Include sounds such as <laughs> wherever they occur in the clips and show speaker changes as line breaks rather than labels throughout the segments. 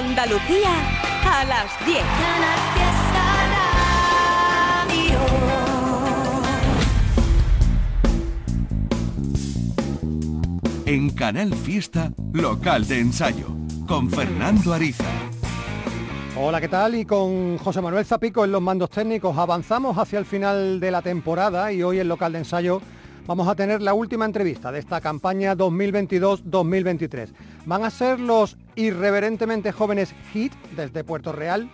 Andalucía a las 10.
En Canal Fiesta, local de ensayo, con Fernando Ariza.
Hola, ¿qué tal? Y con José Manuel Zapico en los mandos técnicos avanzamos hacia el final de la temporada y hoy en local de ensayo vamos a tener la última entrevista de esta campaña 2022-2023. Van a ser los irreverentemente jóvenes Hit desde Puerto Real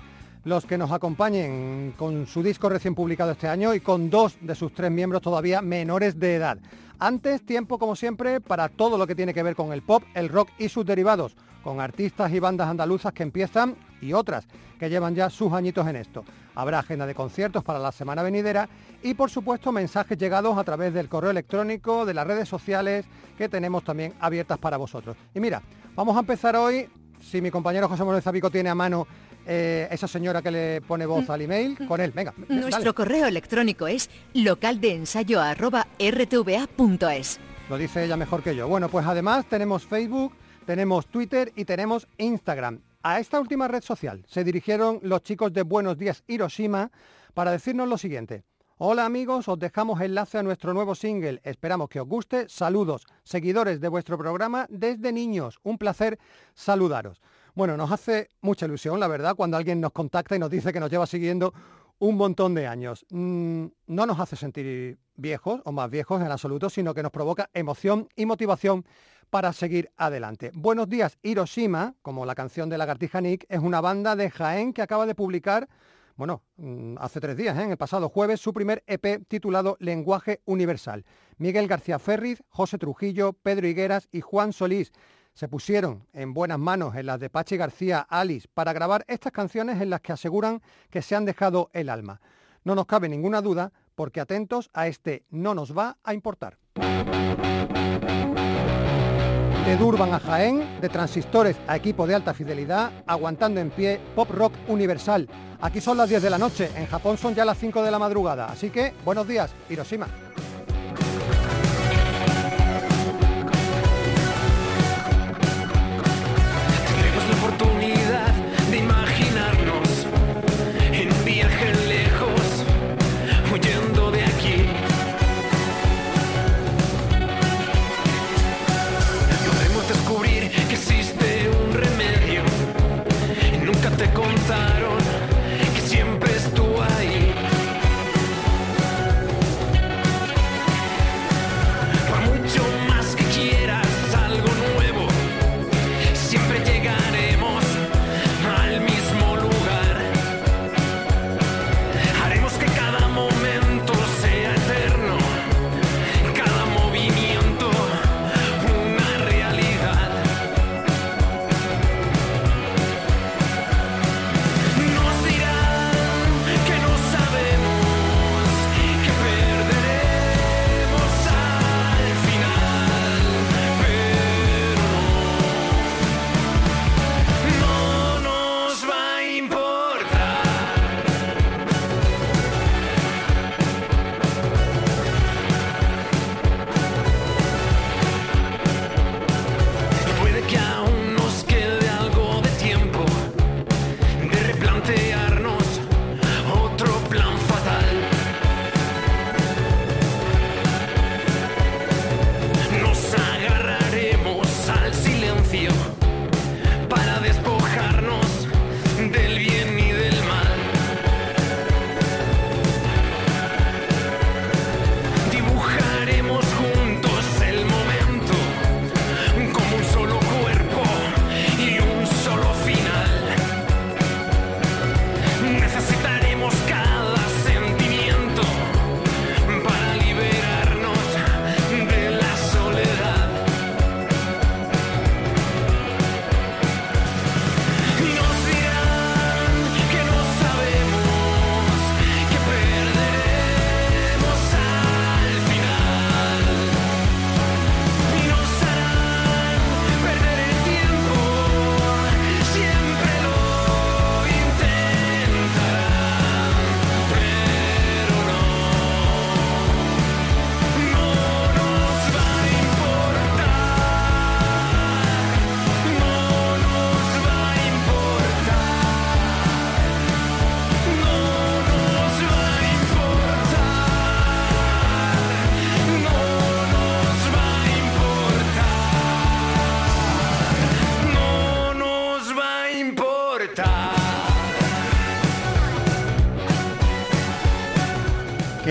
los que nos acompañen con su disco recién publicado este año y con dos de sus tres miembros todavía menores de edad. Antes, tiempo como siempre para todo lo que tiene que ver con el pop, el rock y sus derivados, con artistas y bandas andaluzas que empiezan y otras que llevan ya sus añitos en esto. Habrá agenda de conciertos para la semana venidera y por supuesto mensajes llegados a través del correo electrónico, de las redes sociales que tenemos también abiertas para vosotros. Y mira, vamos a empezar hoy, si mi compañero José Manuel Zapico tiene a mano eh, esa señora que le pone voz al email, con él, venga.
Nuestro correo electrónico es localdeensayo.rtva.es.
Lo dice ella mejor que yo. Bueno, pues además tenemos Facebook, tenemos Twitter y tenemos Instagram. A esta última red social se dirigieron los chicos de Buenos Días Hiroshima para decirnos lo siguiente. Hola amigos, os dejamos enlace a nuestro nuevo single. Esperamos que os guste. Saludos, seguidores de vuestro programa desde niños. Un placer saludaros. Bueno, nos hace mucha ilusión, la verdad, cuando alguien nos contacta y nos dice que nos lleva siguiendo un montón de años. Mm, no nos hace sentir viejos o más viejos en absoluto, sino que nos provoca emoción y motivación para seguir adelante. Buenos días, Hiroshima, como la canción de Lagartija Nick, es una banda de Jaén que acaba de publicar, bueno, mm, hace tres días, ¿eh? en el pasado jueves, su primer EP titulado Lenguaje Universal. Miguel García Ferriz, José Trujillo, Pedro Higueras y Juan Solís se pusieron en buenas manos en las de Pachi García, Alice, para grabar estas canciones en las que aseguran que se han dejado el alma. No nos cabe ninguna duda, porque atentos a este no nos va a importar. De Durban a Jaén, de transistores a equipo de alta fidelidad, aguantando en pie pop rock universal. Aquí son las 10 de la noche, en Japón son ya las 5 de la madrugada, así que buenos días, Hiroshima.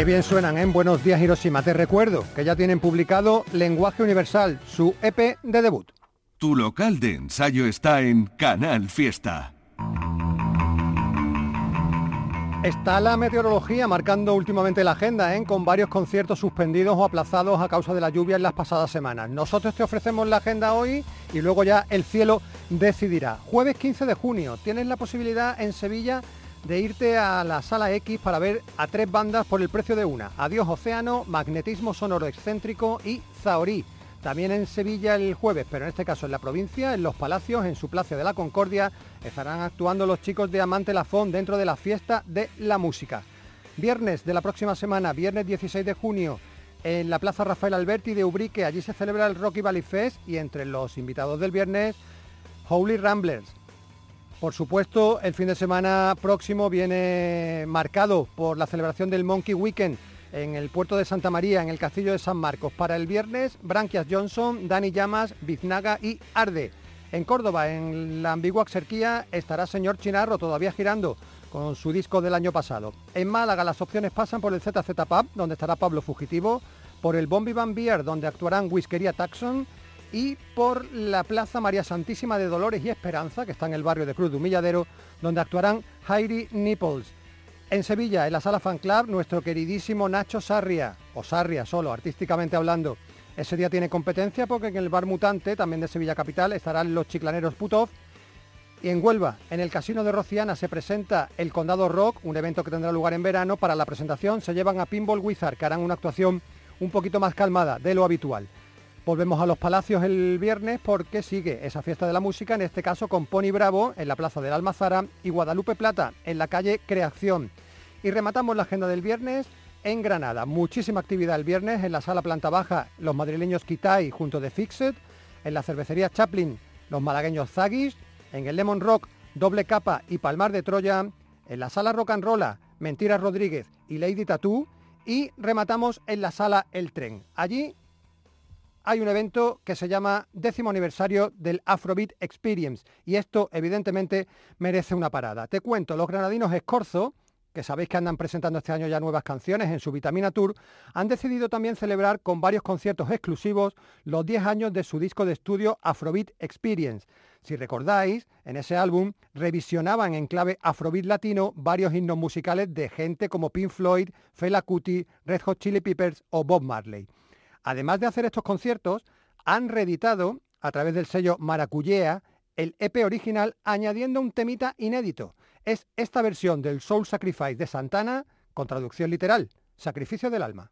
Bien suenan en Buenos Días Hiroshima. Te recuerdo que ya tienen publicado Lenguaje Universal, su EP de debut.
Tu local de ensayo está en Canal Fiesta.
Está la meteorología marcando últimamente la agenda, ¿eh? con varios conciertos suspendidos o aplazados a causa de la lluvia en las pasadas semanas. Nosotros te ofrecemos la agenda hoy y luego ya el cielo decidirá. Jueves 15 de junio, tienes la posibilidad en Sevilla de irte a la sala X para ver a tres bandas por el precio de una. Adiós Océano, Magnetismo Sonoro Excéntrico y Zaorí. También en Sevilla el jueves, pero en este caso en la provincia, en Los Palacios, en su Plaza de la Concordia, estarán actuando los chicos de Amante Lafón dentro de la fiesta de la música. Viernes de la próxima semana, viernes 16 de junio, en la Plaza Rafael Alberti de Ubrique, allí se celebra el Rocky Valley Fest y entre los invitados del viernes, Holy Ramblers. Por supuesto, el fin de semana próximo viene marcado por la celebración del Monkey Weekend en el puerto de Santa María, en el castillo de San Marcos. Para el viernes, Branquias Johnson, Dani Llamas, Biznaga y Arde. En Córdoba, en la ambigua Axerquía, estará señor Chinarro todavía girando con su disco del año pasado. En Málaga las opciones pasan por el ZZ Pub, donde estará Pablo Fugitivo, por el Bombi Van Beer, donde actuarán Whiskería Taxon, y por la Plaza María Santísima de Dolores y Esperanza, que está en el barrio de Cruz de Humilladero, donde actuarán Heidi Nipples. En Sevilla, en la Sala Fan Club, nuestro queridísimo Nacho Sarria, o Sarria solo, artísticamente hablando. Ese día tiene competencia porque en el Bar Mutante, también de Sevilla Capital, estarán los chiclaneros Putov. Y en Huelva, en el Casino de Rociana, se presenta el Condado Rock, un evento que tendrá lugar en verano. Para la presentación se llevan a Pinball Wizard, que harán una actuación un poquito más calmada de lo habitual. Volvemos a los Palacios el viernes porque sigue esa fiesta de la música, en este caso con Pony Bravo en la Plaza del Almazara y Guadalupe Plata en la calle Creación. Y rematamos la agenda del viernes en Granada. Muchísima actividad el viernes en la sala planta baja, los madrileños Kitai junto de Fixed, en la cervecería Chaplin, los malagueños Zagis, en el Lemon Rock, Doble Capa y Palmar de Troya, en la sala Rock and Rolla, Mentiras Rodríguez y Lady Tattoo, y rematamos en la sala El Tren. Allí hay un evento que se llama décimo aniversario del Afrobeat Experience y esto evidentemente merece una parada. Te cuento, los granadinos Escorzo, que sabéis que andan presentando este año ya nuevas canciones en su Vitamina Tour, han decidido también celebrar con varios conciertos exclusivos los 10 años de su disco de estudio Afrobeat Experience. Si recordáis, en ese álbum revisionaban en clave Afrobeat latino varios himnos musicales de gente como Pink Floyd, Fela Kuti, Red Hot Chili Peppers o Bob Marley. Además de hacer estos conciertos, han reeditado a través del sello Maracuyea el EP original añadiendo un temita inédito. Es esta versión del Soul Sacrifice de Santana con traducción literal, Sacrificio del Alma.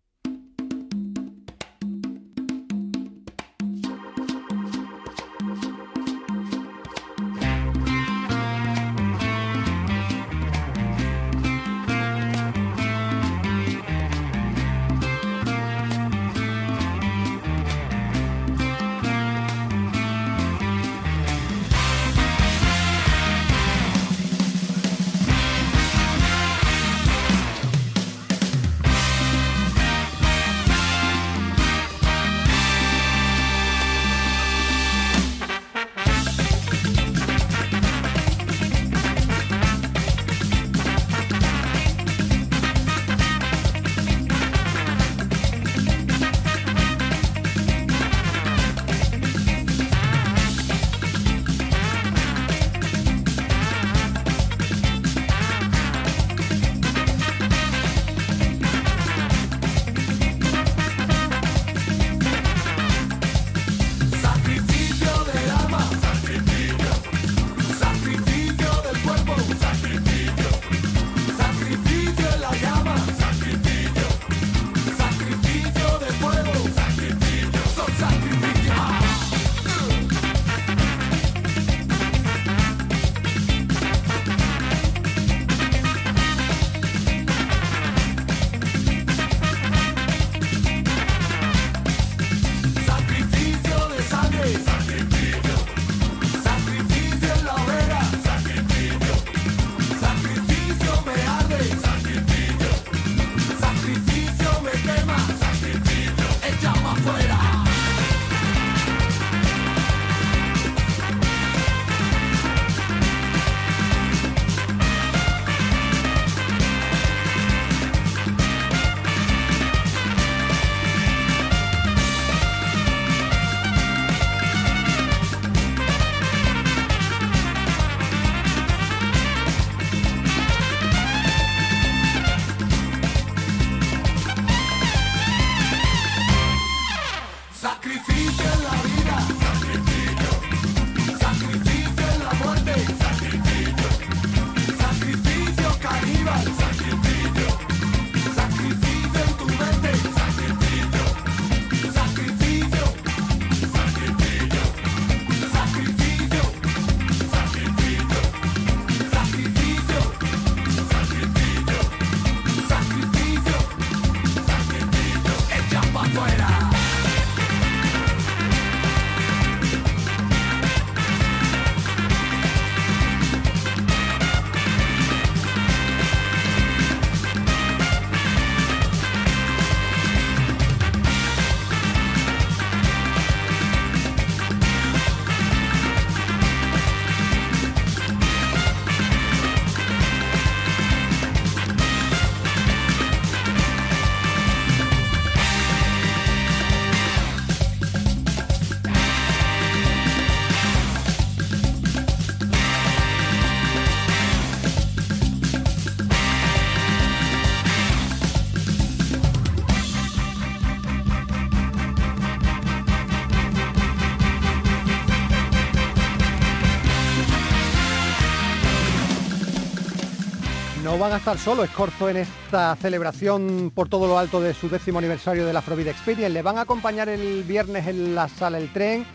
Van a estar solo Escorzo en esta celebración por todo lo alto de su décimo aniversario de la Afrobeat Experience. Le van a acompañar el viernes en la sala El Tren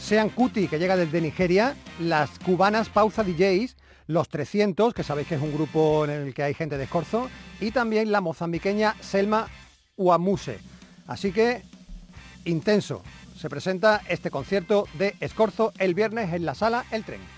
Sean Cuti, que llega desde Nigeria, las cubanas Pausa DJs, los 300, que sabéis que es un grupo en el que hay gente de Escorzo, y también la mozambiqueña Selma Uamuse. Así que, intenso, se presenta este concierto de Escorzo el viernes en la sala El Tren.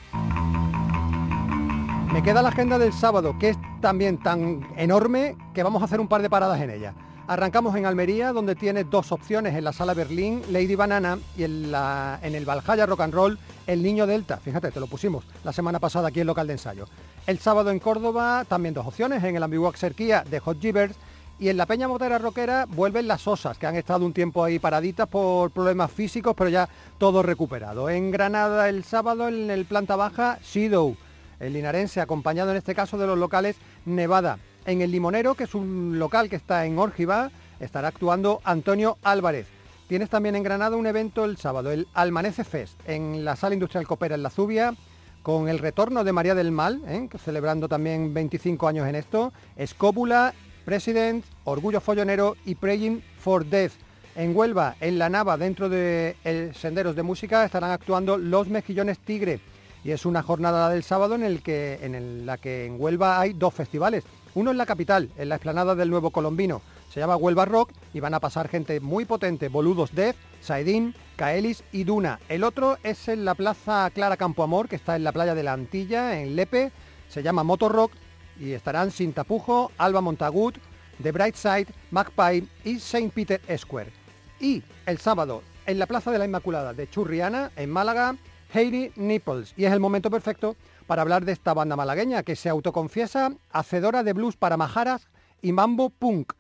Me queda la agenda del sábado, que es también tan enorme que vamos a hacer un par de paradas en ella. Arrancamos en Almería, donde tiene dos opciones, en la Sala Berlín, Lady Banana, y en, la, en el Valhalla Rock and Roll, El Niño Delta. Fíjate, te lo pusimos la semana pasada aquí en local de ensayo. El sábado en Córdoba, también dos opciones, en el Ambiguac Serquía de Hot Givers, y en la Peña Motera Roquera vuelven las osas, que han estado un tiempo ahí paraditas por problemas físicos, pero ya todo recuperado. En Granada el sábado, en el planta baja, Sido, el linarense, acompañado en este caso de los locales Nevada. En el Limonero, que es un local que está en Órgiva, estará actuando Antonio Álvarez. Tienes también en Granada un evento el sábado, el Almanece Fest, en la Sala Industrial Copera en La Zubia, con el retorno de María del Mal, ¿eh? celebrando también 25 años en esto, Escóbula, President, Orgullo Follonero y Praying for Death. En Huelva, en La Nava, dentro de Senderos de Música, estarán actuando Los Mejillones Tigre. Y es una jornada del sábado en, la que en Huelva hay dos festivales. Uno en la capital, en la explanada del Nuevo Colombino. Se llama Huelva Rock y van a pasar gente muy potente, Boludos Death, Saidín, Kaelis y Duna. El otro es en la Plaza Clara Campoamor, que está en la playa de la Antilla, en Lepe. Se llama Motor Rock y estarán Sin Tapujo, Alba Montagut, The Brightside, Magpie y St. Peter Square. Y el sábado, en la Plaza de la Inmaculada de Churriana, en Málaga, Heidi Nipples. Y es el momento perfecto para hablar de esta banda malagueña que se autoconfiesa hacedora de blues para majaras y mambo punk.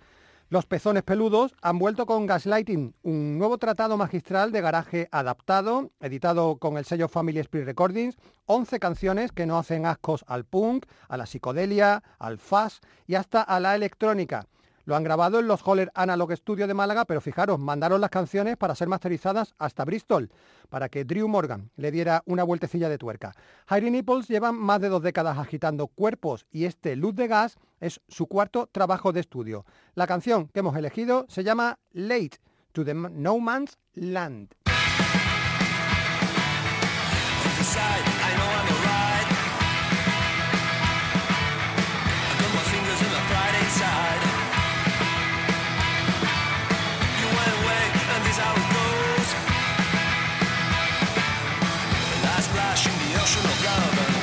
Los pezones peludos han vuelto con Gaslighting, un nuevo tratado magistral de garaje adaptado, editado con el sello Family Spirit Recordings, 11 canciones que no hacen ascos al punk, a la psicodelia, al fuzz y hasta a la electrónica. Lo han grabado en los Holler Analog Studio de Málaga, pero fijaros, mandaron las canciones para ser masterizadas hasta Bristol, para que Drew Morgan le diera una vueltecilla de tuerca. Harry Nipples lleva más de dos décadas agitando cuerpos y este Luz de Gas es su cuarto trabajo de estudio. La canción que hemos elegido se llama Late to the No Man's Land. También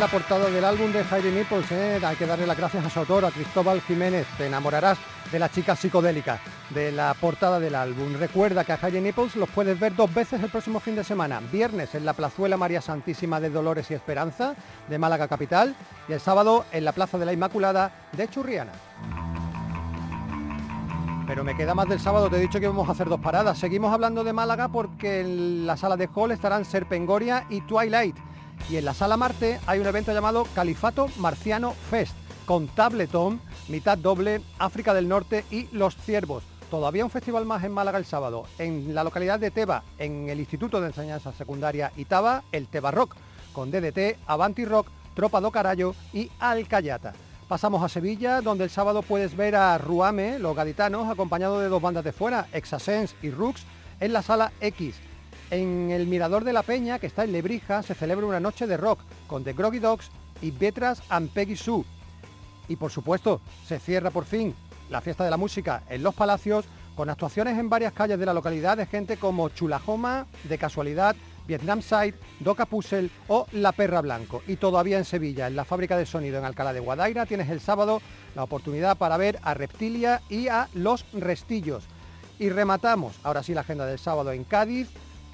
la portada del álbum de Jaime Nipples. ¿eh? Hay que darle las gracias a su autor, a Cristóbal Jiménez. Te enamorarás de la chica psicodélica de la portada del álbum. Recuerda que a Jaime Nipples los puedes ver dos veces el próximo fin de semana. Viernes en la Plazuela María Santísima de Dolores y Esperanza de Málaga Capital y el sábado en la Plaza de la Inmaculada de Churriana. Pero me queda más del sábado, te he dicho que vamos a hacer dos paradas. Seguimos hablando de Málaga porque en la sala de Hall estarán Serpengoria y Twilight. Y en la sala Marte hay un evento llamado Califato Marciano Fest, con Tabletón, mitad doble, África del Norte y Los Ciervos. Todavía un festival más en Málaga el sábado, en la localidad de Teba, en el Instituto de Enseñanza Secundaria Itaba, el Teba Rock, con DDT, Avanti Rock, Tropa do Carallo y Alcayata. Pasamos a Sevilla, donde el sábado puedes ver a Ruame, los gaditanos, acompañado de dos bandas de fuera, Exasens y Rux, en la sala X. En el Mirador de la Peña, que está en Lebrija, se celebra una noche de rock con The Groggy Dogs y Betras and Peggy Sue. Y por supuesto, se cierra por fin la fiesta de la música en Los Palacios con actuaciones en varias calles de la localidad de gente como Chulajoma, De Casualidad, Vietnam Side, Doca Puzzle o La Perra Blanco. Y todavía en Sevilla, en la fábrica de sonido en Alcalá de Guadaira, tienes el sábado la oportunidad para ver a Reptilia y a Los Restillos. Y rematamos, ahora sí, la agenda del sábado en Cádiz.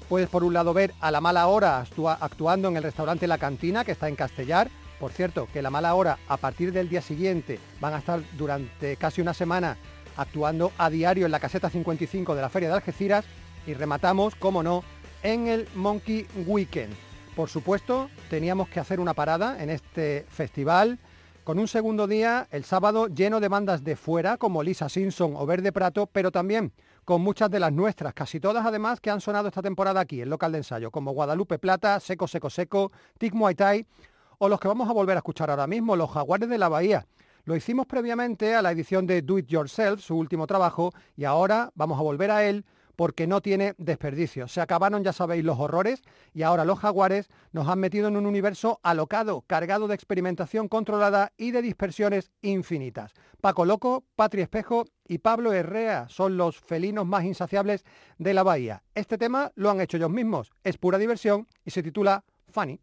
Puedes por un lado ver a La Mala Hora actuando en el restaurante La Cantina, que está en Castellar. Por cierto, que La Mala Hora a partir del día siguiente van a estar durante casi una semana actuando a diario en la caseta 55 de la Feria de Algeciras. Y rematamos, como no, en el Monkey Weekend. Por supuesto, teníamos que hacer una parada en este festival con un segundo día, el sábado, lleno de bandas de fuera, como Lisa Simpson o Verde Prato, pero también con muchas de las nuestras, casi todas además que han sonado esta temporada aquí, en local de ensayo, como Guadalupe Plata, Seco Seco Seco, Tic Muay Thai, o los que vamos a volver a escuchar ahora mismo, los Jaguares de la Bahía. Lo hicimos previamente a la edición de Do It Yourself, su último trabajo, y ahora vamos a volver a él porque no tiene desperdicio. Se acabaron, ya sabéis, los horrores y ahora los jaguares nos han metido en un universo alocado, cargado de experimentación controlada y de dispersiones infinitas. Paco Loco, Patri Espejo y Pablo Herrea son los felinos más insaciables de la bahía. Este tema lo han hecho ellos mismos, es pura diversión y se titula Funny.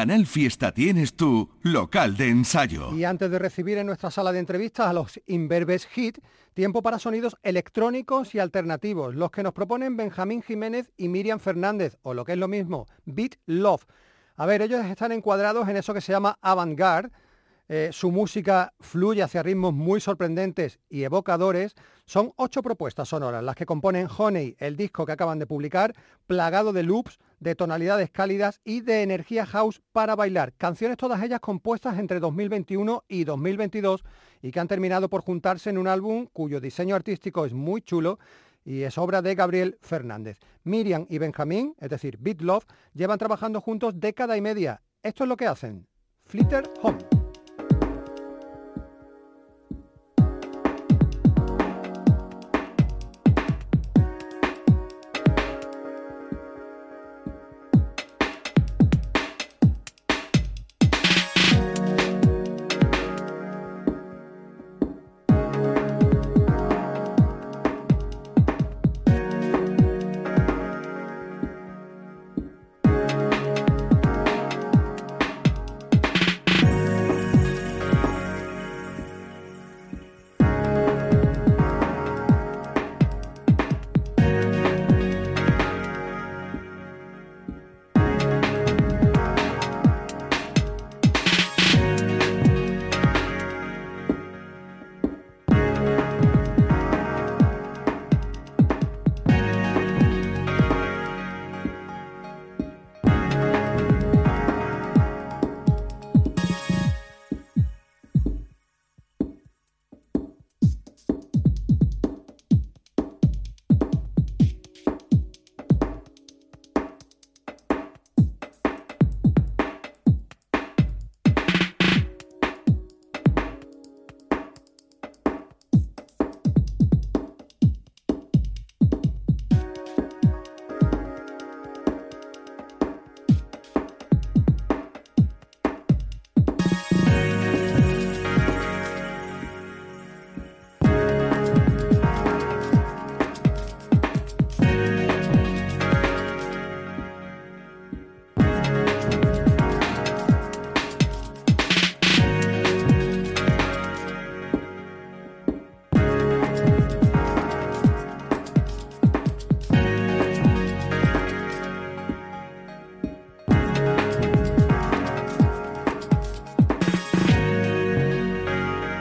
Canal Fiesta tienes tu local de ensayo.
Y antes de recibir en nuestra sala de entrevistas a los Inverbes Hit, tiempo para sonidos electrónicos y alternativos, los que nos proponen Benjamín Jiménez y Miriam Fernández, o lo que es lo mismo, Beat Love. A ver, ellos están encuadrados en eso que se llama avant-garde, eh, su música fluye hacia ritmos muy sorprendentes y evocadores. Son ocho propuestas sonoras las que componen Honey, el disco que acaban de publicar, plagado de loops, de tonalidades cálidas y de energía house para bailar. Canciones todas ellas compuestas entre 2021 y 2022 y que han terminado por juntarse en un álbum cuyo diseño artístico es muy chulo y es obra de Gabriel Fernández. Miriam y Benjamín, es decir, Beat Love, llevan trabajando juntos década y media. Esto es lo que hacen. Flitter Home.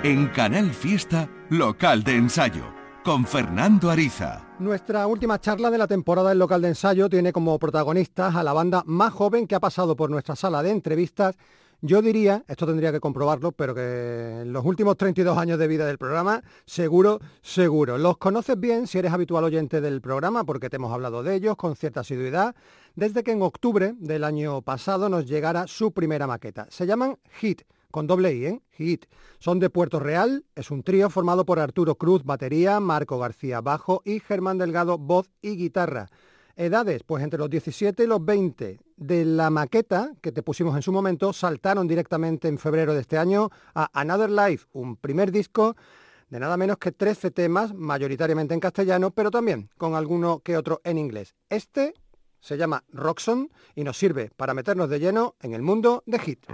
En Canal Fiesta, local de ensayo, con Fernando Ariza.
Nuestra última charla de la temporada del local de ensayo tiene como protagonistas a la banda más joven que ha pasado por nuestra sala de entrevistas. Yo diría, esto tendría que comprobarlo, pero que en los últimos 32 años de vida del programa, seguro, seguro. Los conoces bien si eres habitual oyente del programa, porque te hemos hablado de ellos con cierta asiduidad, desde que en octubre del año pasado nos llegara su primera maqueta. Se llaman Hit con doble I, ¿eh? Hit. Son de Puerto Real, es un trío formado por Arturo Cruz, batería, Marco García, bajo y Germán Delgado, voz y guitarra. Edades, pues entre los 17 y los 20. De la maqueta que te pusimos en su momento, saltaron directamente en febrero de este año a Another Life, un primer disco de nada menos que 13 temas, mayoritariamente en castellano, pero también con alguno que otro en inglés. Este se llama Roxon y nos sirve para meternos de lleno en el mundo de Hit.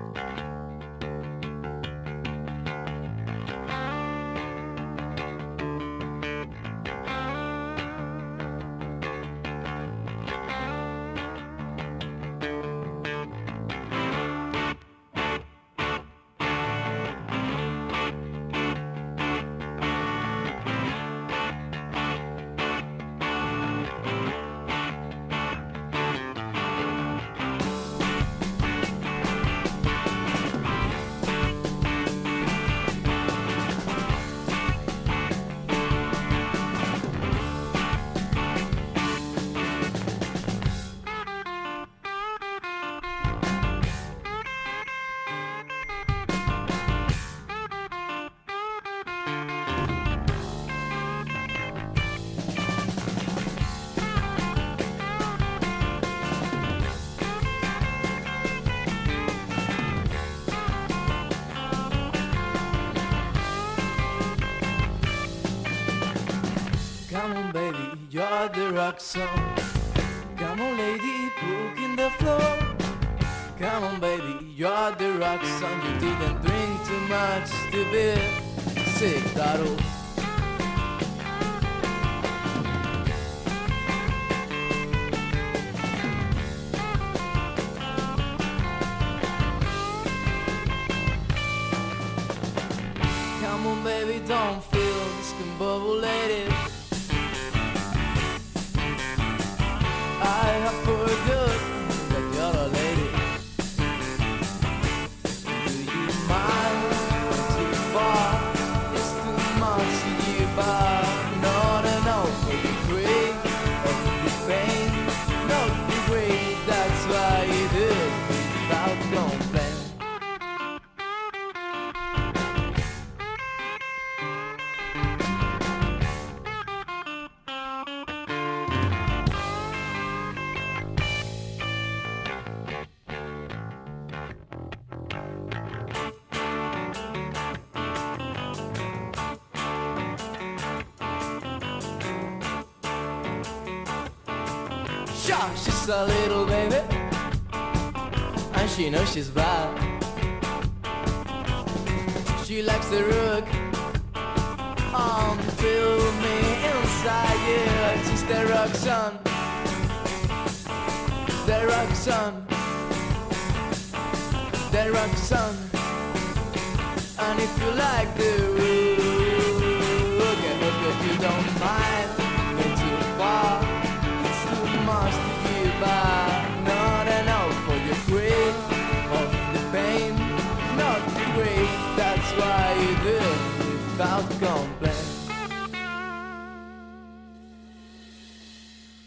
Come on, baby, you're the rock song. You didn't drink too much to be sick, that'll.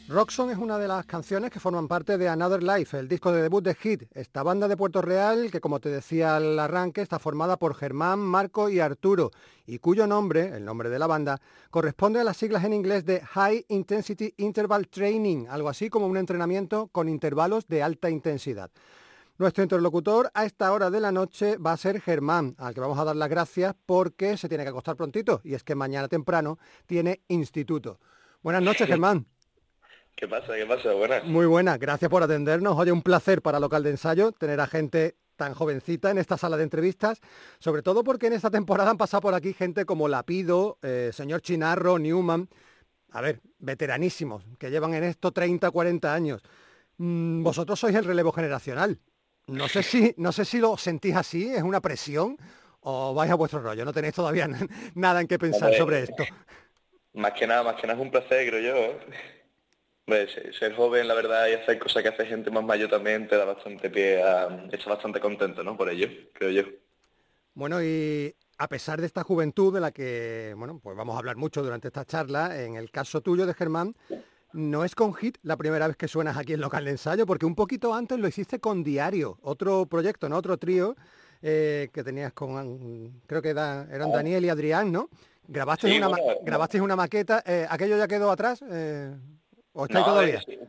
Roxon es una de las canciones que forman parte de Another Life, el disco de debut de Hit, esta banda de Puerto Real que, como te decía al arranque, está formada por Germán, Marco y Arturo, y cuyo nombre, el nombre de la banda, corresponde a las siglas en inglés de High Intensity Interval Training, algo así como un entrenamiento con intervalos de alta intensidad. Nuestro interlocutor a esta hora de la noche va a ser Germán, al que vamos a dar las gracias porque se tiene que acostar prontito, y es que mañana temprano tiene instituto. Buenas noches, Germán.
¿Qué pasa? ¿Qué pasa? Buenas.
Muy buenas, gracias por atendernos. Oye, un placer para Local de Ensayo tener a gente tan jovencita en esta sala de entrevistas, sobre todo porque en esta temporada han pasado por aquí gente como Lapido, eh, señor Chinarro, Newman, a ver, veteranísimos, que llevan en esto 30, 40 años. Mm, vosotros sois el relevo generacional. No sé si, no sé si lo sentís así, es una presión, o vais a vuestro rollo? ¿No tenéis todavía <laughs> nada en qué pensar sobre esto?
Más que nada, más que nada es un placer, creo yo. ¿eh? Se- ser joven, la verdad, y hacer cosas que hace gente más mayor también te da bastante pie a... Está bastante contento, ¿no? Por ello, creo yo.
Bueno, y a pesar de esta juventud de la que, bueno, pues vamos a hablar mucho durante esta charla, en el caso tuyo de Germán, no es con Hit la primera vez que suenas aquí en local de ensayo, porque un poquito antes lo hiciste con Diario, otro proyecto, ¿no? Otro trío eh, que tenías con, creo que era- eran Daniel y Adrián, ¿no? Grabaste
Sí,
una, ma-
bueno,
grabaste una maqueta, eh, ¿aquello ya quedó atrás? Eh,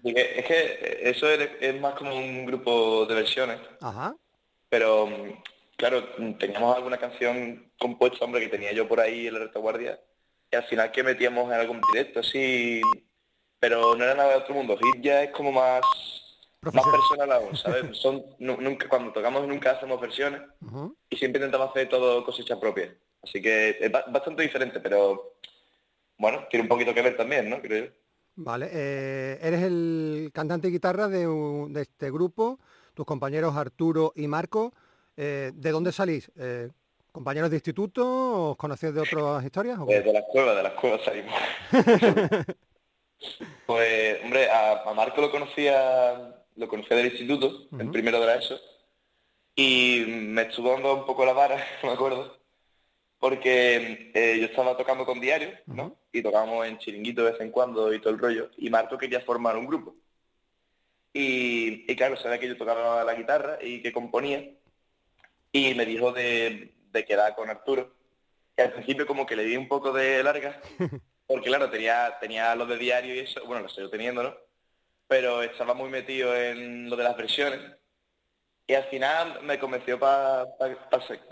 Es que eso es, es más como un grupo de versiones,
Ajá.
pero claro, teníamos alguna canción compuesta, hombre, que tenía yo por ahí en la retaguardia, y al final que metíamos en algún directo, sí, pero no era nada de otro mundo. Hit ya es como más, más
Profesional.
personal aún, ¿sabes? <laughs> Son, nu- nunca, cuando tocamos nunca hacemos versiones y siempre intentamos hacer todo cosecha propia. Así que es ba- bastante diferente, pero bueno, tiene un poquito que ver también, ¿no? Creo yo.
Vale, eh, eres el cantante y guitarra de, un- de este grupo, tus compañeros Arturo y Marco. eh, ¿De dónde salís? Eh, ¿Compañeros de instituto? ¿Os conocéis de otras historias? o
de las cuevas, de las cuevas salimos. <laughs> pues, hombre, a, a Marco lo conocía, lo conocía del instituto, el primero de la ESO, y me estuvo dando un poco la vara, <laughs> me acuerdo, porque eh, yo estaba tocando con Diario, ¿no? Y tocábamos en chiringuito de vez en cuando y todo el rollo, y Marco quería formar un grupo. Y, y claro, sabía que yo tocaba la guitarra y que componía, y me dijo de, de quedar con Arturo, que al principio como que le di un poco de larga, <laughs> porque claro, tenía, tenía lo de diario y eso, bueno, lo sigo teniendo, ¿no? Pero estaba muy metido en lo de las versiones, y al final me convenció para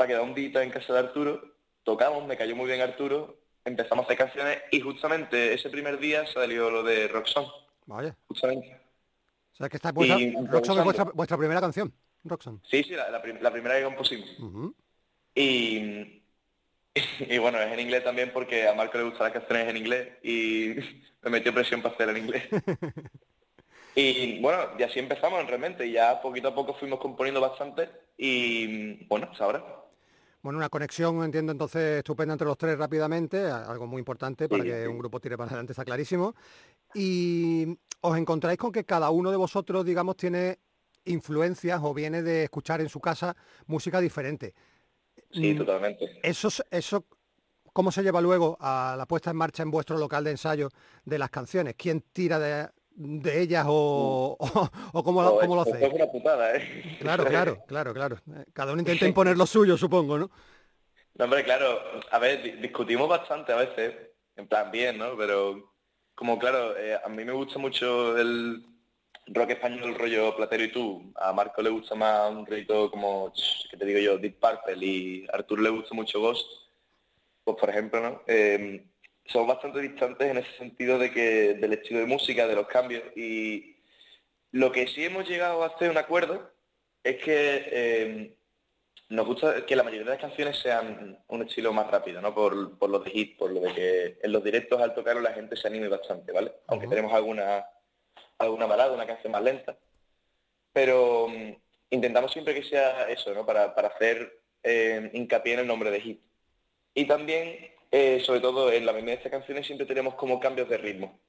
quedar un día en casa de Arturo, tocamos, me cayó muy bien Arturo, empezamos a hacer canciones, y justamente ese primer día salió lo de Roxanne,
Vaya.
justamente.
O sea, que esta es vuestra, Roxanne es vuestra, vuestra primera canción, Roxanne.
Sí, sí, la, la prim- la primera que compusimos. Y, <laughs> y bueno, es en inglés también porque a Marco le gustan las canciones en inglés y <laughs> me metió presión para hacerla en inglés. <laughs> Y bueno, y así empezamos realmente y ya poquito a poco fuimos componiendo bastante y bueno, ahora.
Bueno, una conexión, entiendo entonces, estupenda entre los tres rápidamente, algo muy importante para
Sí,
que
sí.
un grupo tire para adelante, está clarísimo. Y os encontráis con que cada uno de vosotros, digamos, tiene influencias o viene de escuchar en su casa música diferente.
Sí,
Mm,
totalmente.
Eso, eso, ¿cómo se lleva luego a la puesta en marcha en vuestro local de ensayo de las canciones? ¿Quién tira de, de ellas o, o, o cómo, cómo lo hacéis?
es una putada, ¿eh?
Claro, claro, <laughs> claro, claro. Cada uno intenta imponer lo suyo, supongo, ¿no?
No, hombre, claro, a ver, di- discutimos bastante a veces, en plan bien, ¿no? Pero como claro, eh, a mí me gusta mucho el rock español, el rollo Platero y tú. A Marco le gusta más un rollito como, ¿qué te digo yo? Deep Purple y a Arturo le gusta mucho Ghost. Pues por ejemplo, ¿no? Eh, somos bastante distantes en ese sentido de que del estilo de música, de los cambios y lo que sí hemos llegado a hacer un acuerdo es que eh, nos gusta que la mayoría de las canciones sean un estilo más rápido, ¿no? Por, por lo de hit, por lo de que en los directos al tocarlo la gente se anime bastante, ¿vale? Aunque tenemos alguna, alguna balada, una canción más lenta. Pero mm, intentamos siempre que sea eso, ¿no? Para, para hacer eh, hincapié en el nombre de hit. Y también, eh, sobre todo, en la mayoría de estas canciones siempre tenemos como cambios de ritmo,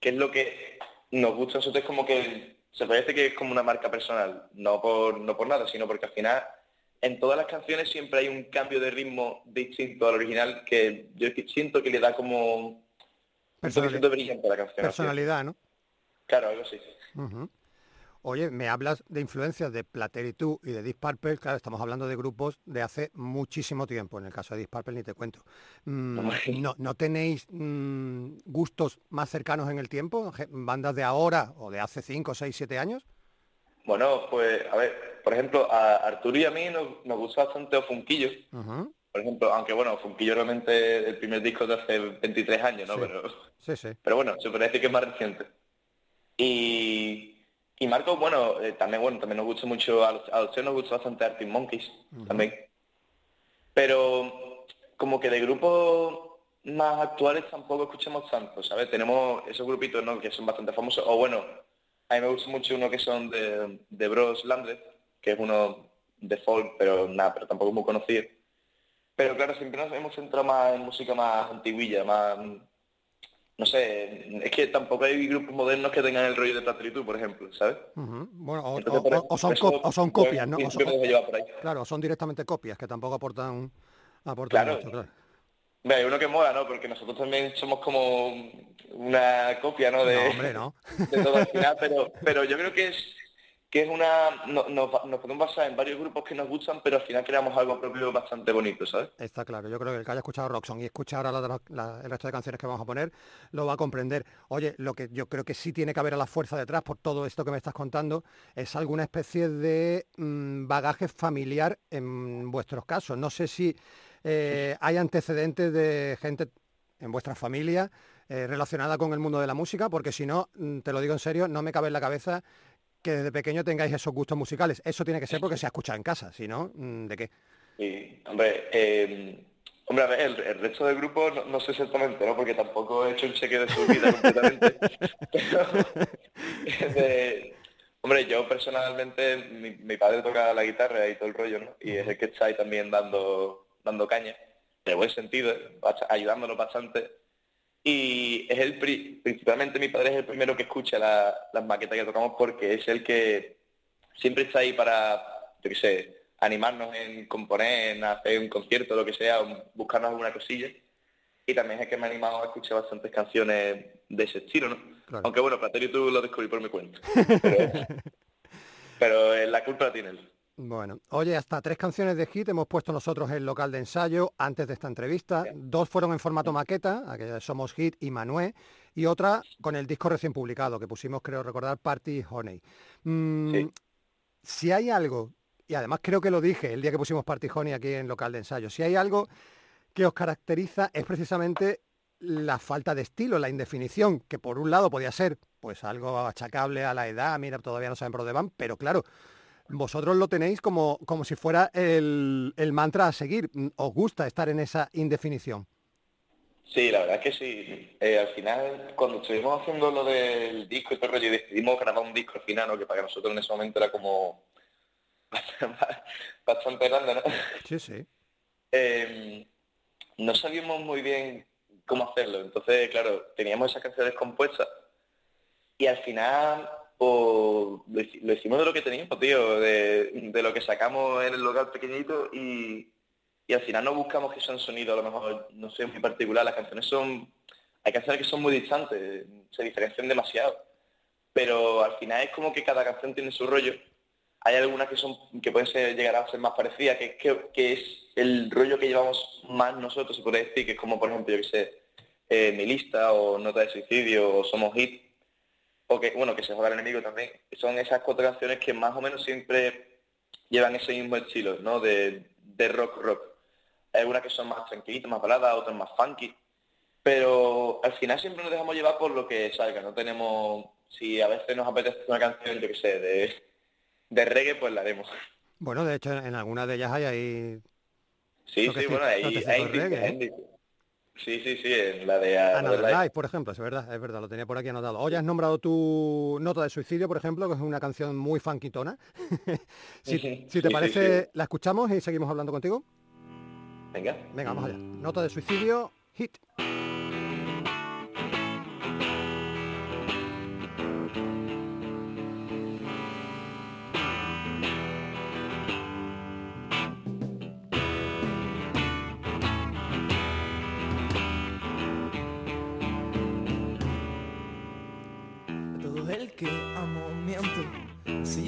que es lo que nos gusta a nosotros, como que se parece que es como una marca personal, no por, no por nada, sino porque al final en todas las canciones siempre hay un cambio de ritmo distinto al original que yo siento que le da como un
Personali-
poquito de brillante a la canción.
Personalidad, ¿no?
Claro, algo así.
Oye, me hablas de influencias de Plater y de Deep Purple, claro, estamos hablando de grupos de hace muchísimo tiempo, en el caso de Deep Purple ni te cuento. Mm. ¿No, no tenéis mm, gustos más cercanos en el tiempo? ¿Bandas de ahora o de hace 5, 6, 7 años?
Bueno, pues a ver, por ejemplo, a Arturo y a mí nos, nos gusta bastante Ofunquillo,
Ujú,
por ejemplo, aunque bueno, Ofunquillo realmente el primer disco de hace 23 años, ¿no?
Sí.
Pero
Sí, sí. <laughs>
Pero bueno, se decir que es más reciente. Y, y Marco, bueno, eh, también bueno, también nos gusta mucho, a, los- a usted nos gusta bastante Arctic Monkeys, también. Pero como que de grupos más actuales tampoco escuchamos tanto, ¿sabes? Tenemos esos grupitos, ¿no? Que son bastante famosos. O bueno, a mí me gusta mucho uno que son de, de Bros Landres, que es uno de folk, pero nada, pero tampoco es muy conocido. Pero claro, siempre nos hemos centrado más en música más antiguilla, más... No sé, es que tampoco hay grupos modernos que tengan el rollo de Platteritud, por ejemplo, ¿sabes?
Bueno, o,
Entonces,
o-
por
o- o son,
eso,
o son copias, ¿no? Son- claro, son directamente copias, que tampoco aportan, aportan
Claro.
mucho, claro.
Hombre, hay uno que mola, ¿no? Porque nosotros también somos como una copia, ¿no? De,
No, hombre, no.
de todo al final, <laughs> pero, pero yo creo que es que es una no- nos, podemos basar en varios grupos que nos gustan, pero al final creamos algo propio bastante bonito, ¿sabes?
Está claro, yo creo que el que haya escuchado Roxon y escucha ahora el resto de canciones que vamos a poner, lo va a comprender. Oye, lo que yo creo que sí tiene que haber a la fuerza detrás por todo esto que me estás contando, es alguna especie de mm, bagaje familiar en vuestros casos. No sé si eh, hay antecedentes de gente en vuestra familia eh, relacionada con el mundo de la música, porque si no, mm, te lo digo en serio, no me cabe en la cabeza que desde pequeño tengáis esos gustos musicales. Eso tiene que ser porque se ha escuchado en casa, si no, mm, ¿de qué?
Y, hombre, eh, hombre, a ver, el, el resto del grupo no, no sé exactamente, ¿no? Porque tampoco he hecho un cheque de su vida <laughs> completamente. Pero, <laughs> de- hombre, yo personalmente, mi, mi padre toca la guitarra y todo el rollo, ¿no? Y es el que está ahí también dando, dando caña, de buen sentido, ayudándonos bastante. Y es el pri- principalmente mi padre es el primero que escucha la- las maquetas que tocamos porque es el que siempre está ahí para, yo qué sé, animarnos en componer, en hacer un concierto, lo que sea, buscarnos alguna cosilla. Y también es el que me ha animado a escuchar bastantes canciones de ese estilo, ¿no?
Claro.
Aunque bueno, Platerio tú lo descubrí por mi cuenta. <laughs> Pero, pero eh, la culpa la tiene él.
Bueno, oye, hasta tres canciones de hit hemos puesto nosotros en el local de ensayo antes de esta entrevista. Dos fueron en formato maqueta, aquella de Somos Hit y Manué, y otra con el disco recién publicado, que pusimos, creo recordar, Party Honey. Mm,
Sí.
Si hay algo, y además creo que lo dije el día que pusimos Party Honey aquí en local de ensayo, si hay algo que os caracteriza es precisamente la falta de estilo, la indefinición, que por un lado podía ser pues algo achacable a la edad, mira, todavía no saben por dónde van, pero claro, vosotros lo tenéis como, como si fuera el, el mantra a seguir. Mm, ¿Os gusta estar en esa indefinición?
Sí, la verdad es que sí. Eh, al final, cuando estuvimos haciendo lo del disco y todo el rollo, y decidimos grabar un disco al final, ¿no? que para nosotros en ese momento era como <laughs> bastante grande, ¿no?
Sí, sí.
Eh, no sabíamos muy bien cómo hacerlo. Entonces, claro, teníamos esas canciones compuestas y al final lo, hici- lo hicimos de lo que teníamos, tío, de, lo que sacamos en el local pequeñito y, al final no buscamos que sea un sonido, a lo mejor, no sé, muy particular. Las canciones son, hay canciones que son muy distantes, se diferencian demasiado. Pero al final es como que cada canción tiene su rollo. Hay algunas que son que pueden ser, llegar a ser más parecidas, que es el rollo que llevamos más nosotros, se puede decir, que es como, por ejemplo, yo que sé, eh, Mi Lista, o Nota de Suicidio, o Somos Hit, o que, bueno, que se joda el enemigo también. Son esas cuatro canciones que más o menos siempre llevan ese mismo estilo, ¿no? De, de rock rock. Hay algunas que son más tranquilitas, más baladas, otras más funky. Pero al final siempre nos dejamos llevar por lo que salga. No tenemos, si a veces nos apetece una canción, yo que sé, de, de reggae, pues la haremos.
Bueno, de hecho, en algunas de ellas hay ahí...
Sí, sí, bueno, hay,
sí
hay
reggae,
hay
¿eh?
Sí, sí, sí, en la de...
Another
Life.
Life, por ejemplo, es verdad, es verdad, lo tenía por aquí anotado. Hoy has nombrado tu Nota de Suicidio, por ejemplo, que es una canción muy funkitona. <laughs> si, si te
sí,
parece,
sí.
la escuchamos y seguimos hablando contigo.
Venga.
Venga, vamos allá. Nota de Suicidio, hit.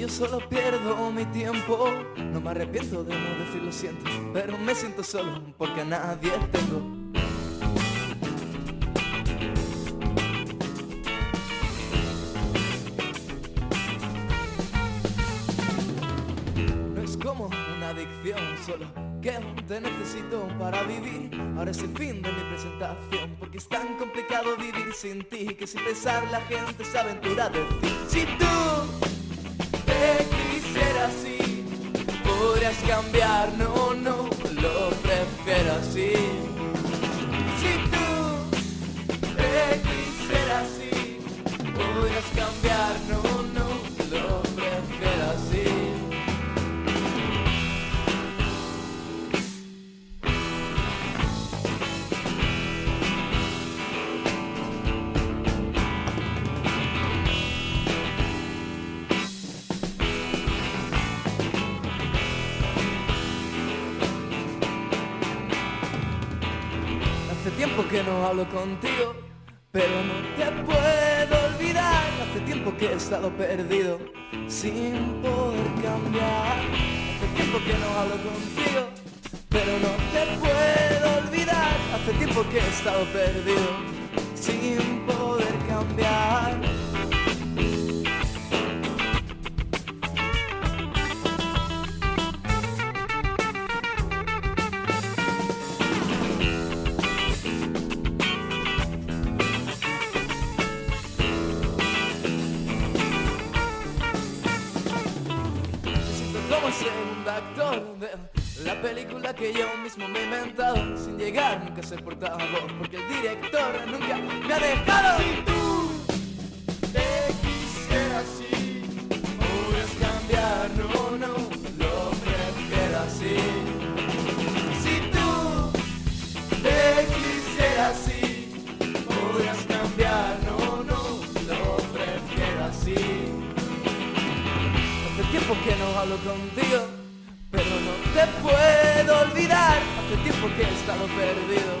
Yo solo pierdo mi tiempo, no me arrepiento de no decir lo siento, pero me siento solo porque a nadie tengo. No es como una adicción, solo que te necesito para vivir. Ahora es el fin de mi presentación, porque es tan complicado vivir sin ti, que sin pensar la gente se aventura a decir. Si tú te quisieras así, podrías cambiar, no, no, lo prefiero así. Si tú te quisieras así, podrías cambiar, no, que no hablo contigo, pero no te puedo olvidar. Hace tiempo que he estado perdido, sin poder cambiar. Hace tiempo que no hablo contigo, pero no te puedo olvidar. Hace tiempo que he estado perdido, sin poder cambiar. Que yo mismo me he inventado sin llegar nunca a ser portavoz porque el director nunca me ha dejado. Si tú te quisieras así puedes cambiar no no lo prefiero así. Si tú te quisieras así podrías cambiar no no lo prefiero así. Hace tiempo que no hablo contigo, te puedo olvidar. Hace tiempo que he estado perdido,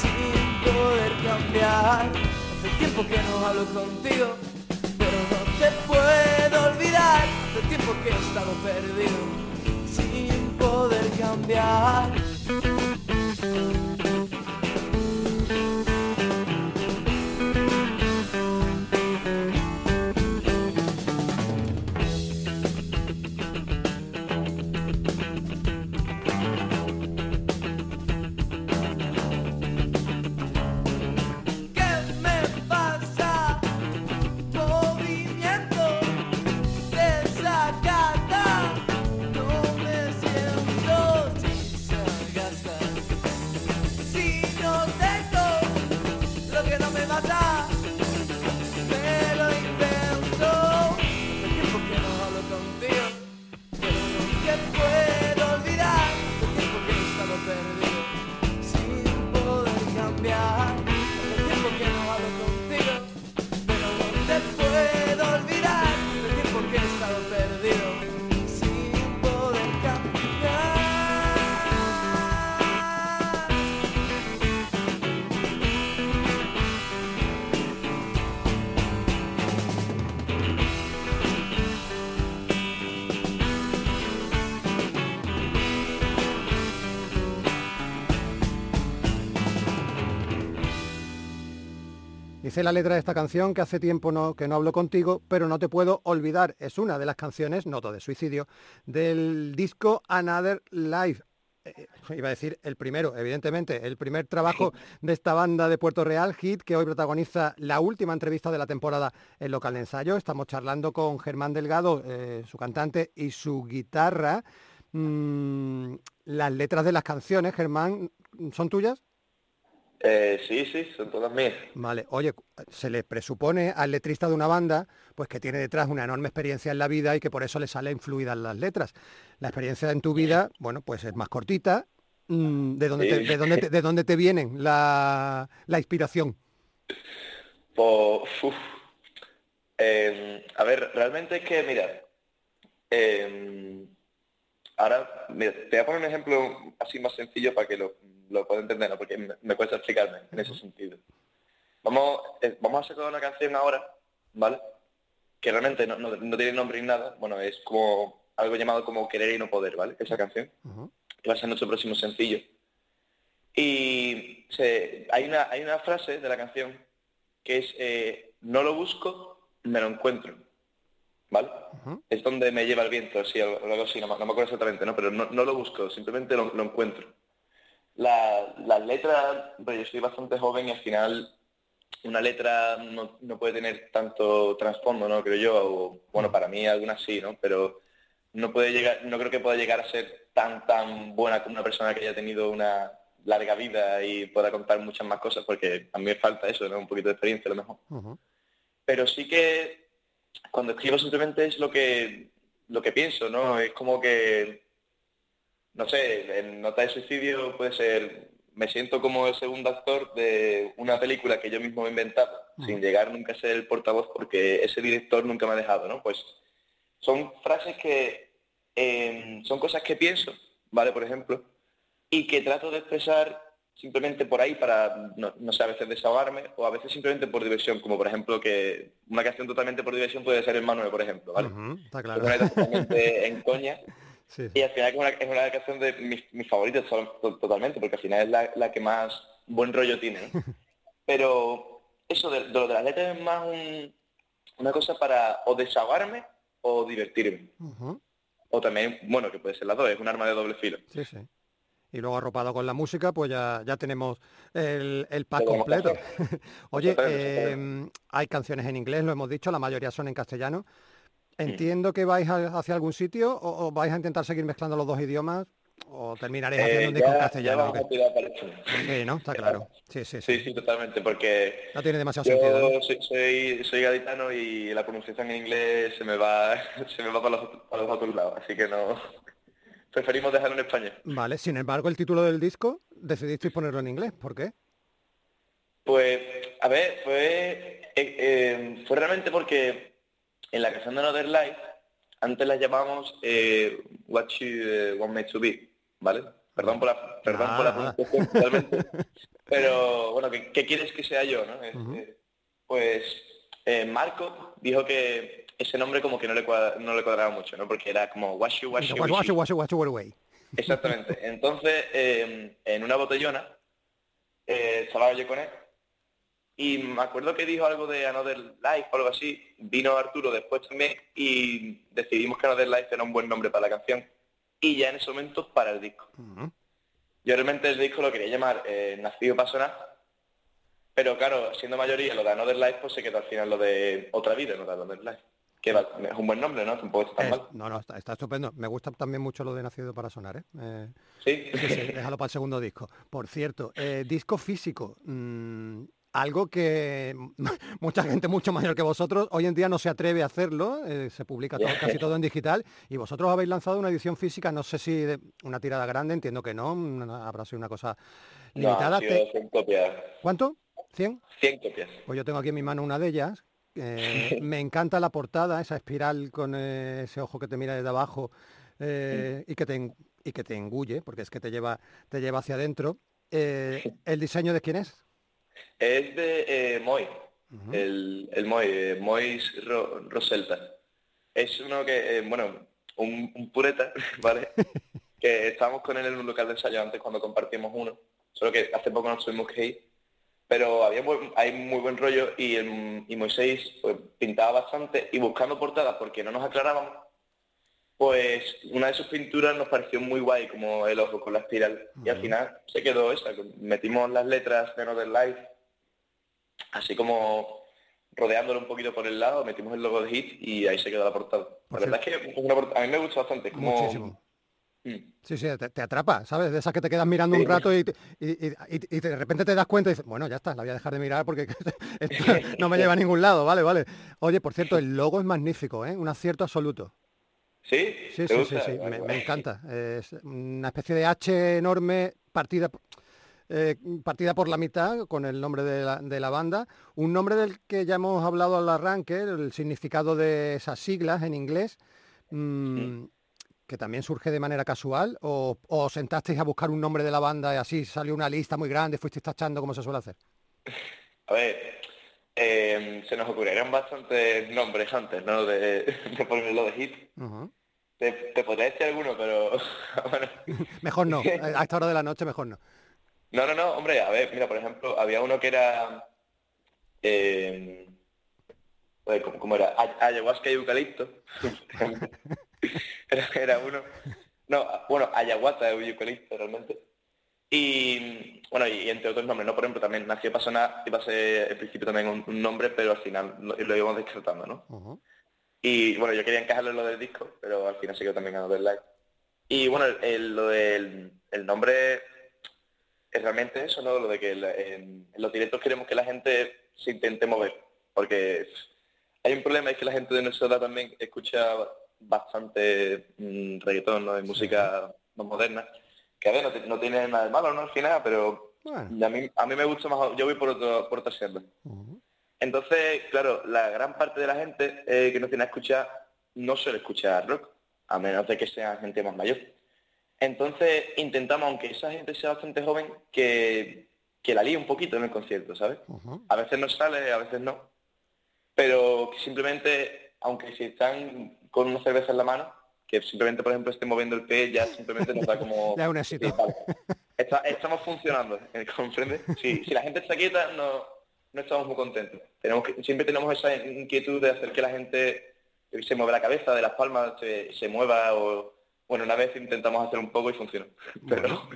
sin poder cambiar. Hace tiempo que no hablo contigo, pero no te puedo olvidar. Hace tiempo que he estado perdido, sin poder cambiar.
Dice la letra de esta canción que hace tiempo no, que no hablo contigo, pero no te puedo olvidar. Es una de las canciones, noto de suicidio, del disco Another Life. Eh, iba a decir el primero, evidentemente, el primer trabajo <laughs> de esta banda de Puerto Real, Hit, que hoy protagoniza la última entrevista de la temporada en local de ensayo. Estamos charlando con Germán Delgado, eh, su cantante, y su guitarra. Mm, las letras de las canciones, Germán, ¿son tuyas?
Eh, sí, sí, son todas mías.
Vale, oye, se le presupone al letrista de una banda pues que tiene detrás una enorme experiencia en la vida y que por eso le salen fluidas las letras. La experiencia en tu vida, bueno, pues es más cortita. Mm, ¿De dónde, te,
Sí.
de dónde te- de dónde te vienen la, la inspiración?
Pues. Eh, a ver, realmente es que, mira, eh, ahora, mira, te voy a poner un ejemplo así más sencillo para que lo, lo pueda entender, ¿no? porque me, me cuesta explicarme en ese sentido. Vamos, eh, vamos a sacar una canción ahora, ¿vale? Que realmente no, no- no tiene nombre ni nada, bueno, es como algo llamado como Querer y no poder, ¿vale? Esa canción que va a ser nuestro próximo sencillo. Y se- hay, una, hay una frase de la canción que es eh, no lo busco, me lo encuentro. ¿Vale? Es donde me lleva el viento, así, algo, algo así, no, me no me acuerdo exactamente, ¿no? Pero no, no lo busco, simplemente lo, lo encuentro. La- Las letras, pues yo soy bastante joven y al final una letra no, no puede tener tanto trasfondo, ¿no? Creo yo, o, bueno, para mí algunas sí, ¿no? Pero no puede llegar, no creo que pueda llegar a ser tan tan buena como una persona que haya tenido una larga vida y pueda contar muchas más cosas, porque a mí me falta eso, ¿no? Un poquito de experiencia a lo mejor. Pero sí que cuando escribo simplemente es lo que lo que pienso, ¿no? Es como que no sé, en nota de suicidio puede ser me siento como el segundo actor de una película que yo mismo he inventado, sin llegar nunca a ser el portavoz porque ese director nunca me ha dejado, ¿no? Pues son frases que eh, son cosas que pienso, ¿vale? Por ejemplo, y que trato de expresar simplemente por ahí para, no, no sé, a veces desahogarme o a veces simplemente por diversión, como por ejemplo que una canción totalmente por diversión puede ser el Manuel, por ejemplo, ¿vale?
Ujú, está
Lo
claro.
pones totalmente en coña
Sí, sí.
y al final es una, es una canción de mis, mis favoritas to- to- totalmente, porque al final es la, la que más buen rollo tiene. ¿no? <laughs> Pero eso de, de lo de las letras es más un- una cosa para o desahogarme o divertirme. O también, bueno, que puede ser las dos, es un arma de doble filo.
sí, sí. Y luego arropado con la música, pues ya, ya tenemos el, el pack completo. <laughs> Oye, eh, hay canciones en inglés, lo hemos dicho, la mayoría son en castellano. Entiendo que vais a- hacia algún sitio o, o vais a intentar seguir mezclando los dos idiomas o terminaréis haciendo
Eh,
un disco en castellano. Sí, ¿no? Está claro. Sí, sí, sí.
Sí, sí, totalmente, porque
No tiene demasiado sentido. ¿no?
yo soy, soy, soy gaditano y la pronunciación en inglés se me va, <laughs> se me va para los, para los otros lados, así que no... Preferimos dejarlo en español.
Vale, sin embargo, el título del disco decidisteis ponerlo en inglés. ¿Por qué?
Pues, a ver, fue, eh, eh, fue realmente porque en la canción de Another Life, antes la llamamos eh, What You eh, Want Me To Be, ¿vale? Perdón por la, perdón por la
Nada.
pronunciación totalmente. <laughs> Pero, bueno, ¿qué, qué quieres que sea yo, no? Este, Pues, eh, Marco dijo que ese nombre como que no le, cuadra- no le cuadraba mucho, ¿no? Porque era como Washi Washi
guacho, guacho, guacho, güey.
Exactamente. Entonces, eh, en una botellona, eh, estaba yo con él, y me acuerdo que dijo algo de Another Life o algo así. Vino Arturo después también y decidimos que Another Life era un buen nombre para la canción. Y ya en ese momento para el disco. Yo realmente el disco lo quería llamar eh, Nacido para sonar, pero claro, siendo mayoría lo de Another Life, pues se quedó al final lo de Otra Vida, no de Another Life. Que es un buen nombre, ¿no? Tampoco está tan mal.
no, no, está, está estupendo. Me gusta también mucho lo de Nacido para Sonar, ¿eh? Eh,
Sí.
sí, sí, déjalo para el segundo disco. Por cierto, eh, disco físico. mm, algo que <laughs> mucha gente mucho mayor que vosotros hoy en día no se atreve a hacerlo, eh, se publica todo- casi todo en <laughs> digital y vosotros habéis lanzado una edición física, no sé si de una tirada grande, entiendo que no, una- habrá sido una cosa limitada.
han sido
Te-
100 copias.
¿Cuánto? ¿100?
100 copias.
Pues yo tengo aquí en mi mano una de ellas. eh, <laughs> me encanta la portada, esa espiral con eh, ese ojo que te mira desde abajo y, que te, y que te engulle, porque es que te lleva, te lleva hacia adentro. ¿El diseño de quién es?
Es de eh, Moy, el, el Moy, eh, Mois Ro- Roselta. Es uno que, eh, bueno, un, un pureta, <laughs> ¿vale? que estábamos con él en un local de ensayo antes cuando compartimos uno, solo que hace poco nos tuvimos que ir, pero había buen- hay muy buen rollo y, el- y Moisés pues, pintaba bastante y buscando portadas porque no nos aclarábamos, pues una de sus pinturas nos pareció muy guay, como el ojo con la espiral. Y al final se quedó esa. Metimos las letras de Another Life, así como rodeándolo un poquito por el lado, metimos el logo de Hit y ahí se quedó la portada.
Por
la verdad es que una a mí me gusta bastante. es Como,
Muchísimo.
Mm.
Sí, sí, te, te atrapa, ¿sabes? De esas que te quedas mirando un rato y, te- y- y- y- y de repente te das cuenta y dices, bueno, ya está, la voy a dejar de mirar porque <laughs> esto no me lleva a ningún lado, vale, vale. Oye, por cierto, el logo es magnífico, ¿eh? Un acierto absoluto.
¿Sí?
Sí,
¿Te
sí, sí, sí, me, me encanta. Es una especie de H enorme partida, eh, partida por la mitad con el nombre de la, de la banda. Un nombre del que ya hemos hablado al arranque, el significado de esas siglas en inglés, mm, que también surge de manera casual, o, sentasteis a buscar un nombre de la banda y así salió una lista muy grande, fuisteis tachando como se suele hacer.
A ver, eh, se nos ocurrieron bastantes nombres antes, ¿no? De, <laughs> de ponerlo de Hit. Te, te podría decir alguno, pero <laughs> bueno. <laughs>
Mejor no, a esta hora de la noche mejor no.
No, no, no, hombre, a ver, mira, por ejemplo, había uno que era... Eh, ¿cómo, cómo era? Ay- Ayahuasca y eucalipto. <laughs> era, era uno. No, bueno, ayahuasca y eucalipto realmente. Y bueno, y, entre otros nombres, ¿no? Por ejemplo, también nació para sonar, iba a ser en principio también un, un nombre, pero al final lo, lo íbamos descartando, ¿no? Y bueno, yo quería encajarlo en lo del disco, pero al final se quedó también en Another Life. Y bueno, el, el- lo del el nombre es realmente eso, ¿no? Lo de que en, los directos queremos que la gente se intente mover, porque hay un problema, es que la gente de nuestra edad también escucha bastante mm, reggaetón, ¿no? Y música más moderna, que a ver, no, ti- no tiene nada de malo, ¿no? Al final, pero
Bueno.
a mí, a mí me gusta más, yo voy por, otro, por otra senda. Entonces, claro, la gran parte de la gente eh, que nos tiene a escuchar no suele escuchar rock, a menos de que sea gente más mayor. Entonces intentamos, aunque esa gente sea bastante joven, que, que la líe un poquito en el concierto, ¿sabes? A veces nos sale, a veces no. Pero que simplemente, aunque si están con una cerveza en la mano, que simplemente, por ejemplo, estén moviendo el pie, ya simplemente nos da como... <laughs>
Ya es un éxito.
Sí, vale. Está- estamos funcionando, ¿eh? ¿comprendes? Si, si la gente está quieta, no, no estamos muy contentos. Tenemos que, siempre tenemos esa inquietud de hacer que la gente se mueva la cabeza, de las palmas, se, se mueva o... Bueno, una vez intentamos hacer un poco y funcionó. <laughs> Pero,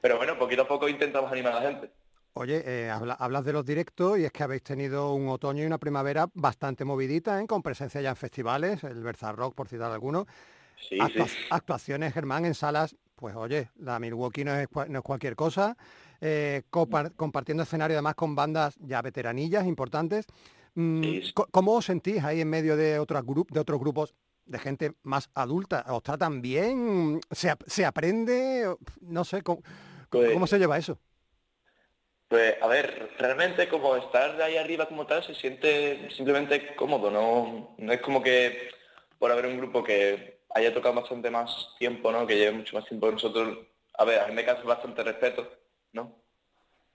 pero bueno, poquito a poco intentamos animar a la gente.
Oye, eh, habla- hablas de los directos y es que habéis tenido un otoño y una primavera bastante movidita, ¿eh? con presencia ya en festivales, el Versa Rock, por citar algunos.
Sí,
Actua-
sí.
Actuaciones, Germán, en salas, pues oye, la Milwaukee no es, cua- no es cualquier cosa. eh, compar- compartiendo escenario además con bandas ya veteranillas importantes. Mm,
Sí,
¿Cómo os sentís ahí en medio de, otros grup- de otros grupos de gente más adulta? ¿Os tratan bien? ¿Se, se aprende? No sé, ¿cómo,
Pues-
cómo se lleva eso?
Pues a ver, realmente como estar ahí arriba como tal se siente simplemente cómodo, no, no es como que por haber un grupo que haya tocado bastante más tiempo, ¿no? Que lleve mucho más tiempo que nosotros, a ver, a mí me causa bastante respeto, ¿no?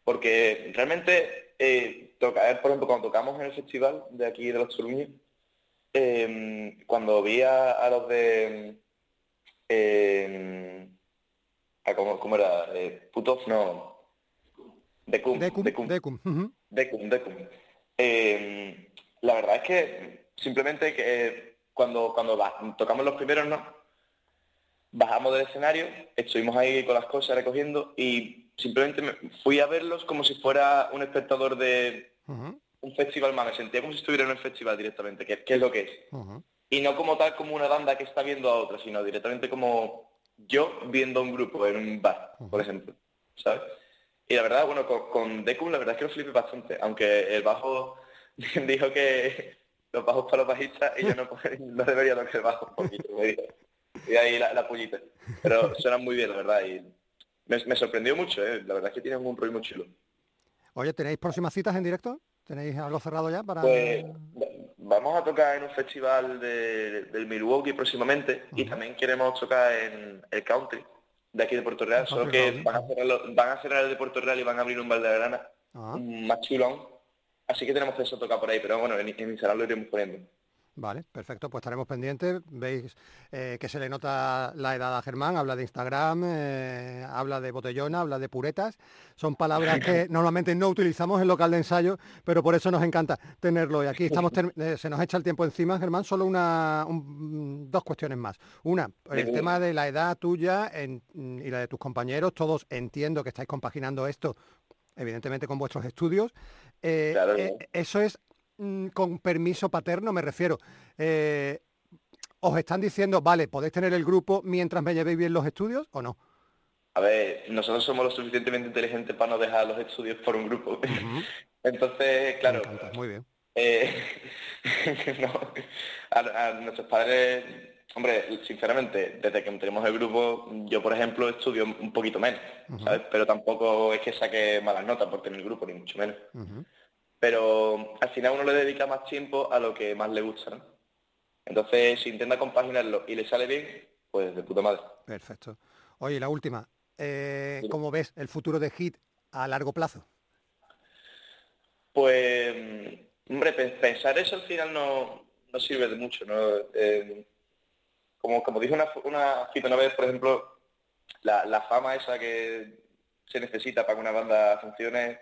Porque realmente eh, tocar, por ejemplo, cuando tocamos en el festival de aquí de los Toruños, eh, cuando vi a, a los de eh, a cómo, cómo era, eh, Putov, no, Decum,
Decum,
Decum.
Decum, ujú.
Decum, Decum. Eh, la verdad es que simplemente que eh, cuando, cuando tocamos los primeros, ¿no? Bajamos del escenario, estuvimos ahí con las cosas recogiendo y simplemente me fui a verlos como si fuera un espectador de un festival más. Me sentía como si estuviera en un festival directamente, que, que es lo que es. Y no como tal como una banda que está viendo a otra, sino directamente como yo viendo a un grupo en un bar, por ejemplo, ¿sabes? Y la verdad, bueno, con, con Decum la verdad es que lo flipé bastante, aunque el bajo <laughs> dijo que los bajos para los bajistas y yo no, <laughs> no debería tocar el bajo un poquito. Y ahí la, la pullita. Pero suenan muy bien, la verdad, y me, me sorprendió mucho, ¿eh? La verdad es que tienen un rollo muy chulo.
Oye, ¿tenéis próximas citas en directo? ¿Tenéis algo cerrado ya para...?
Pues vamos a tocar en un festival de- del Milwaukee próximamente y también queremos tocar en el country de aquí de Puerto Real, solo que van a, cerrar van a cerrar el de Puerto Real y van a abrir un Valdegrana
Ah,
más chulón. Así que tenemos que eso tocar por ahí, pero bueno, en, en Instagram lo iremos poniendo.
Vale, perfecto, pues estaremos pendientes. Veis eh, que se le nota la edad a Germán, habla de Instagram, eh, habla de botellona, habla de puretas. Son palabras que <laughs> normalmente no utilizamos en local de ensayo, pero por eso nos encanta tenerlo. Y aquí estamos, eh, se nos echa el tiempo encima, Germán, solo una, un- dos cuestiones más. Una, el tema de la edad tuya en- y la de tus compañeros, todos entiendo que estáis compaginando esto, evidentemente con vuestros estudios. Eh,
Claro,
eh, eso es con permiso paterno, me refiero. Eh, ¿Os están diciendo, vale, podéis tener el grupo mientras me llevéis bien los estudios o no?
A ver, nosotros somos lo suficientemente inteligentes para no dejar los estudios por un grupo. <laughs> Entonces, claro,
encanta, muy bien.
Eh, <laughs> no, a, a nuestros padres, hombre, sinceramente, desde que tenemos el grupo, yo por ejemplo estudio un poquito menos, ¿sabes? Pero tampoco es que saque malas notas por tener el grupo, ni mucho menos. Pero al final uno le dedica más tiempo a lo que más le gusta, ¿no? Entonces, si intenta compaginarlo y le sale bien, pues de puta madre.
Perfecto. Oye, la última. Eh. ¿Cómo ves el futuro de Hit a largo plazo?
Pues, hombre, pe- pensar eso al final no, no sirve de mucho, ¿no? Eh, como, como dijo una, una cita una vez, por ejemplo, la, la fama esa que se necesita para que una banda funcione,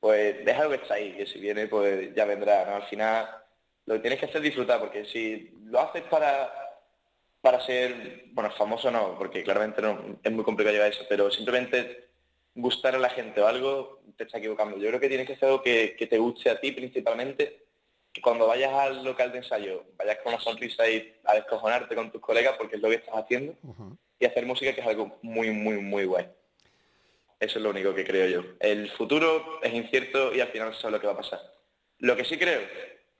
pues deja lo que está ahí, que si viene, pues ya vendrá, ¿no? Al final lo que tienes que hacer es disfrutar, porque si lo haces para, para ser, bueno, famoso no, porque claramente no, es muy complicado llevar eso, pero simplemente gustar a la gente o algo, te está equivocando. Yo creo que tienes que hacer algo que, que te guste a ti principalmente, que cuando vayas al local de ensayo vayas con una sonrisa y a descojonarte con tus colegas porque es lo que estás haciendo y hacer música que es algo muy, muy, muy guay. Eso es lo único que creo yo. El futuro es incierto y al final no se sabe lo que va a pasar. Lo que sí creo,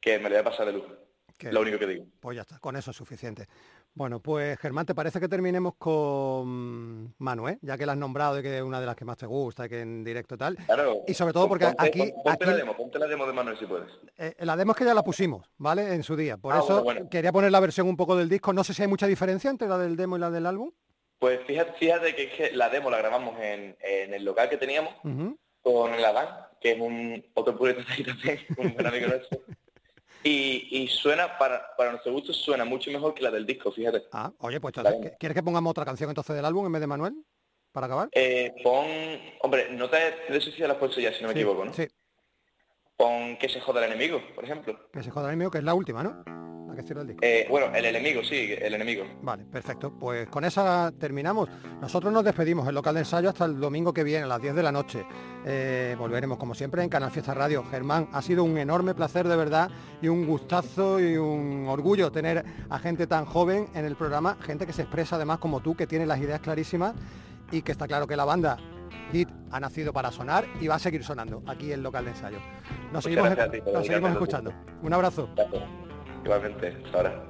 que me lo voy a pasar de lujo.
Que-
Lo único que digo.
Pues ya está, con eso es suficiente. Bueno, pues Germán, ¿te parece que terminemos con Manu, eh? ya que la has nombrado y que es una de las que más te gusta y que en directo tal?
Claro.
Y sobre todo porque
Ponte-
aquí-
pon- Ponte
aquí-
la demo, ponte la demo de Manuel si puedes.
Eh, la demo es que ya la pusimos, ¿vale? En su día. Por
Ah,
eso
bueno, bueno.
quería poner la versión un poco del disco. No sé si hay mucha diferencia entre la del demo y la del álbum.
Pues fíjate, fíjate que, es que la demo la grabamos en, en el local que teníamos con el Adán, que es un otro purista ahí también, <laughs> un buen amigo nuestro. Y, y suena, para, para nuestro gusto, suena mucho mejor que la del disco, fíjate.
Ah, oye, pues entonces,
Vale.
¿qu- ¿quieres que pongamos otra canción entonces del álbum en vez de Manuel? ¿Para acabar?
Eh, pon, hombre, no te eso sí ya la has puesto ya, si no me
Sí,
equivoco, ¿no?
Sí,
Pon que se joda el enemigo, por ejemplo.
que se joda el mío, que es la última, ¿no? La que cierra el disco.
Eh, bueno, el enemigo, sí, el enemigo.
Vale, perfecto. Pues con esa terminamos. Nosotros nos despedimos el local de ensayo hasta el domingo que viene, a las 10 de la noche. Eh, volveremos, como siempre, en Canal Fiesta Radio. Germán, ha sido un enorme placer de verdad y un gustazo y un orgullo tener a gente tan joven en el programa, gente que se expresa además como tú, que tiene las ideas clarísimas y que está claro que la banda Hit ha nacido para sonar y va a seguir sonando aquí en local de ensayo. Nos
Muchas
seguimos,
ti
nos escuchando. Un abrazo.
Gracias. Igualmente, hasta ahora.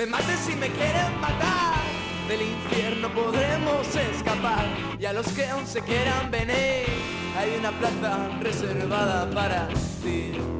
Me maten si me quieren matar. Del infierno podremos escapar. Y a los que aún se quieran venir, hay una plaza reservada para ti.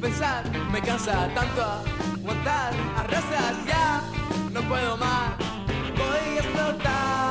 Pensar, me cansa tanto aguantar, arrasas ya, no puedo más, voy a explotar.